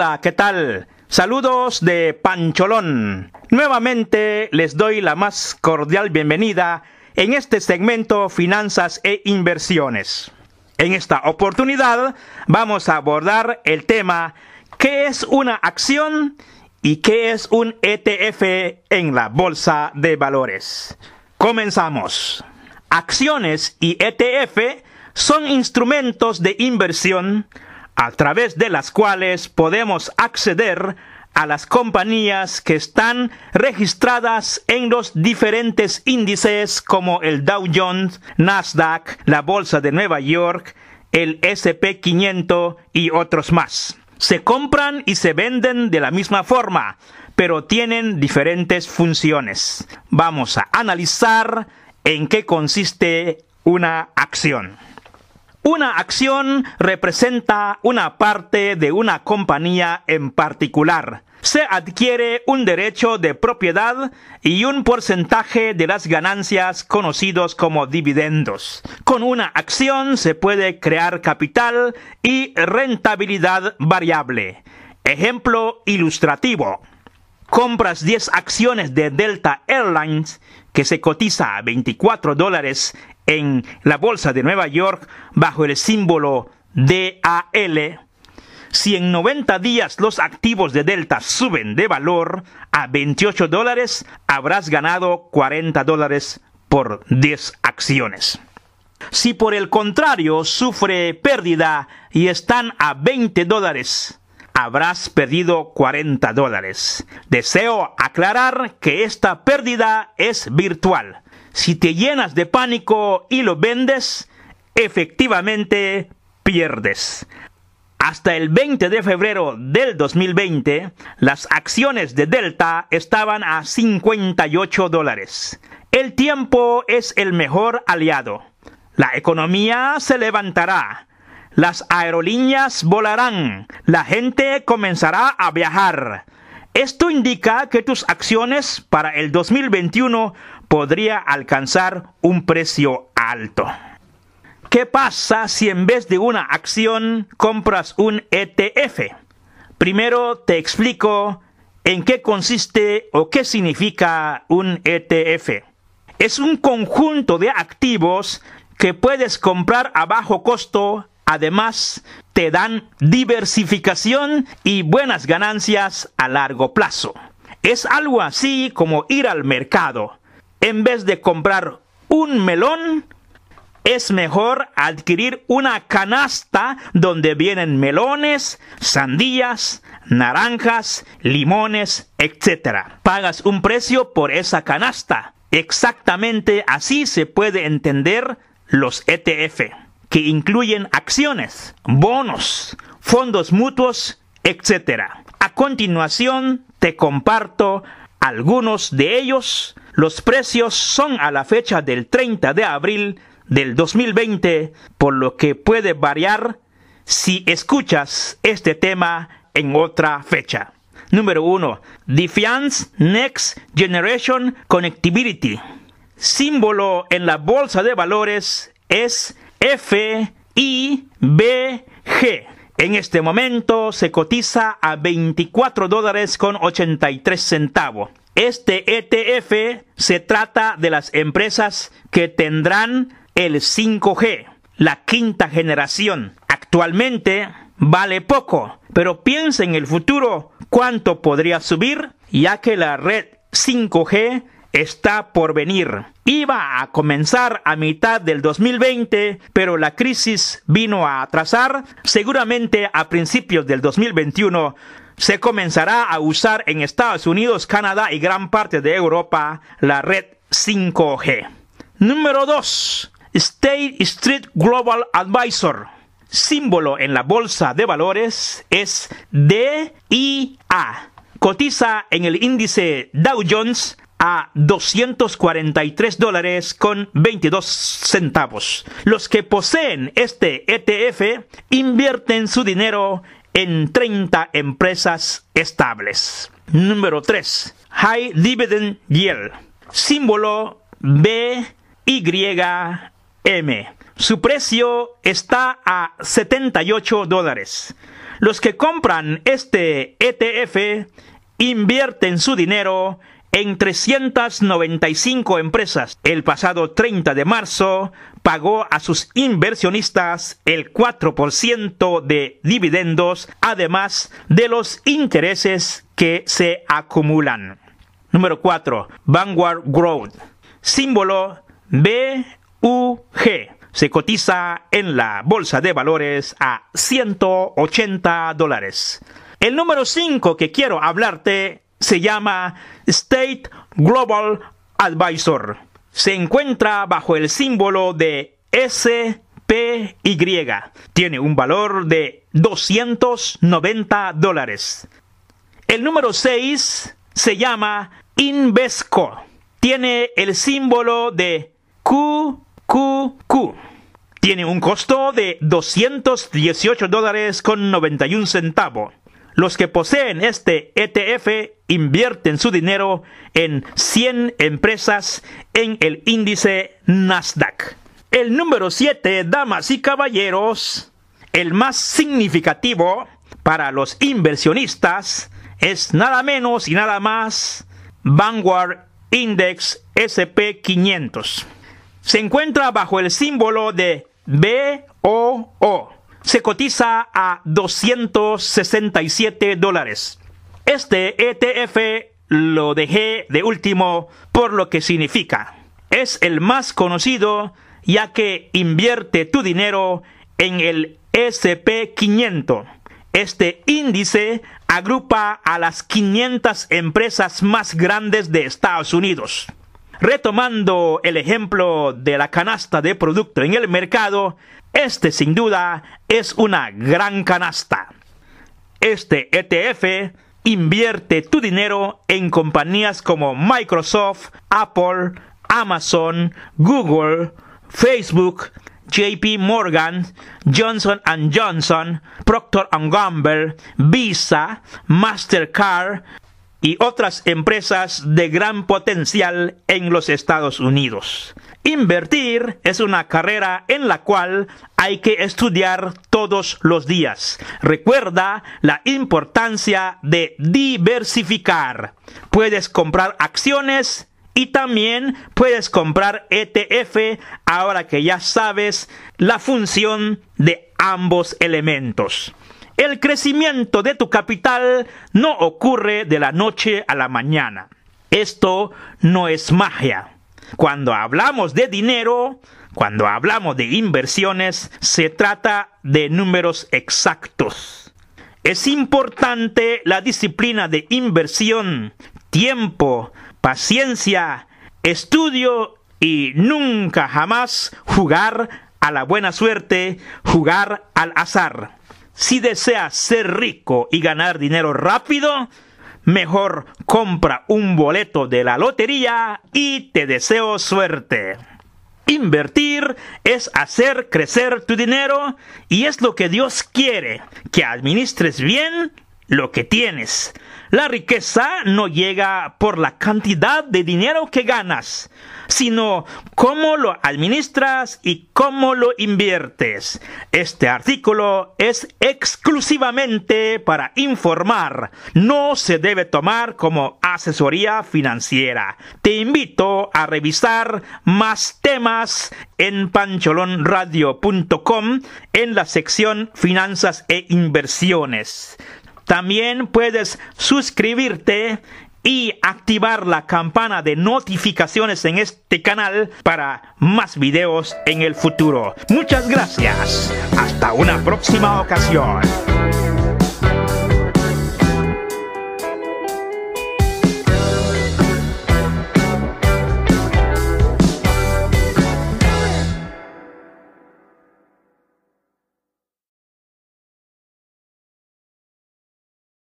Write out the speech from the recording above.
Hola, ¿qué tal? Saludos de Pancholón. Nuevamente les doy la más cordial bienvenida en este segmento Finanzas e Inversiones. En esta oportunidad vamos a abordar el tema ¿qué es una acción y qué es un ETF en la bolsa de valores? Comenzamos. Acciones y ETF son instrumentos de inversión a través de las cuales podemos acceder a las compañías que están registradas en los diferentes índices como el Dow Jones, Nasdaq, la Bolsa de Nueva York, el SP 500 y otros más. Se compran y se venden de la misma forma, pero tienen diferentes funciones. Vamos a analizar en qué consiste una acción. Una acción representa una parte de una compañía en particular. Se adquiere un derecho de propiedad y un porcentaje de las ganancias conocidos como dividendos. Con una acción se puede crear capital y rentabilidad variable. Ejemplo ilustrativo. Compras 10 acciones de Delta Airlines que se cotiza a 24 dólares en la bolsa de Nueva York bajo el símbolo DAL, si en 90 días los activos de Delta suben de valor a 28 dólares, habrás ganado 40 dólares por 10 acciones. Si por el contrario sufre pérdida y están a 20 dólares, habrás perdido 40 dólares. Deseo aclarar que esta pérdida es virtual si te llenas de pánico y lo vendes, efectivamente pierdes. Hasta el 20 de febrero del 2020, las acciones de Delta estaban a 58 dólares. El tiempo es el mejor aliado. La economía se levantará. Las aerolíneas volarán. La gente comenzará a viajar. Esto indica que tus acciones para el 2021 podría alcanzar un precio alto. ¿Qué pasa si en vez de una acción compras un ETF? Primero te explico en qué consiste o qué significa un ETF. Es un conjunto de activos que puedes comprar a bajo costo. Además, te dan diversificación y buenas ganancias a largo plazo. Es algo así como ir al mercado en vez de comprar un melón, es mejor adquirir una canasta donde vienen melones, sandías, naranjas, limones, etc. Pagas un precio por esa canasta. Exactamente así se puede entender los ETF, que incluyen acciones, bonos, fondos mutuos, etc. A continuación te comparto algunos de ellos los precios son a la fecha del 30 de abril del 2020, por lo que puede variar si escuchas este tema en otra fecha. Número 1. Defiance Next Generation Connectivity. Símbolo en la bolsa de valores es FIBG. En este momento se cotiza a 24 dólares con 83 centavos. Este ETF se trata de las empresas que tendrán el 5G, la quinta generación. Actualmente vale poco, pero piensa en el futuro cuánto podría subir, ya que la red 5G está por venir. Iba a comenzar a mitad del 2020, pero la crisis vino a atrasar. Seguramente a principios del 2021 se comenzará a usar en Estados Unidos, Canadá y gran parte de Europa la red 5G. Número 2. State Street Global Advisor. Símbolo en la bolsa de valores es DIA. Cotiza en el índice Dow Jones a 243 dólares con 22 centavos. Los que poseen este ETF invierten su dinero en 30 empresas estables. Número 3. High Dividend Yield. Símbolo BYM. Su precio está a 78 dólares. Los que compran este ETF invierten su dinero en 395 empresas. El pasado 30 de marzo pagó a sus inversionistas el 4% de dividendos, además de los intereses que se acumulan. Número 4. Vanguard Growth. Símbolo BUG. Se cotiza en la bolsa de valores a 180 dólares. El número 5 que quiero hablarte se llama State Global Advisor. Se encuentra bajo el símbolo de SPY. Tiene un valor de 290 dólares. El número 6 se llama Invesco. Tiene el símbolo de QQQ. Tiene un costo de 218 dólares con 91 centavos. Los que poseen este ETF invierten su dinero en 100 empresas en el índice Nasdaq. El número 7, damas y caballeros, el más significativo para los inversionistas es nada menos y nada más Vanguard Index SP500. Se encuentra bajo el símbolo de BOO se cotiza a 267 dólares. Este ETF lo dejé de último por lo que significa. Es el más conocido ya que invierte tu dinero en el SP500. Este índice agrupa a las 500 empresas más grandes de Estados Unidos. Retomando el ejemplo de la canasta de producto en el mercado, este sin duda es una gran canasta. Este ETF invierte tu dinero en compañías como Microsoft, Apple, Amazon, Google, Facebook, JP Morgan, Johnson Johnson, Procter Gamble, Visa, Mastercard y otras empresas de gran potencial en los Estados Unidos. Invertir es una carrera en la cual hay que estudiar todos los días. Recuerda la importancia de diversificar. Puedes comprar acciones y también puedes comprar ETF ahora que ya sabes la función de ambos elementos. El crecimiento de tu capital no ocurre de la noche a la mañana. Esto no es magia. Cuando hablamos de dinero, cuando hablamos de inversiones, se trata de números exactos. Es importante la disciplina de inversión, tiempo, paciencia, estudio y nunca jamás jugar a la buena suerte, jugar al azar. Si deseas ser rico y ganar dinero rápido, Mejor compra un boleto de la lotería y te deseo suerte. Invertir es hacer crecer tu dinero y es lo que Dios quiere, que administres bien lo que tienes. La riqueza no llega por la cantidad de dinero que ganas, sino cómo lo administras y cómo lo inviertes. Este artículo es exclusivamente para informar, no se debe tomar como asesoría financiera. Te invito a revisar más temas en pancholonradio.com en la sección Finanzas e Inversiones. También puedes suscribirte y activar la campana de notificaciones en este canal para más videos en el futuro. Muchas gracias. Hasta una próxima ocasión.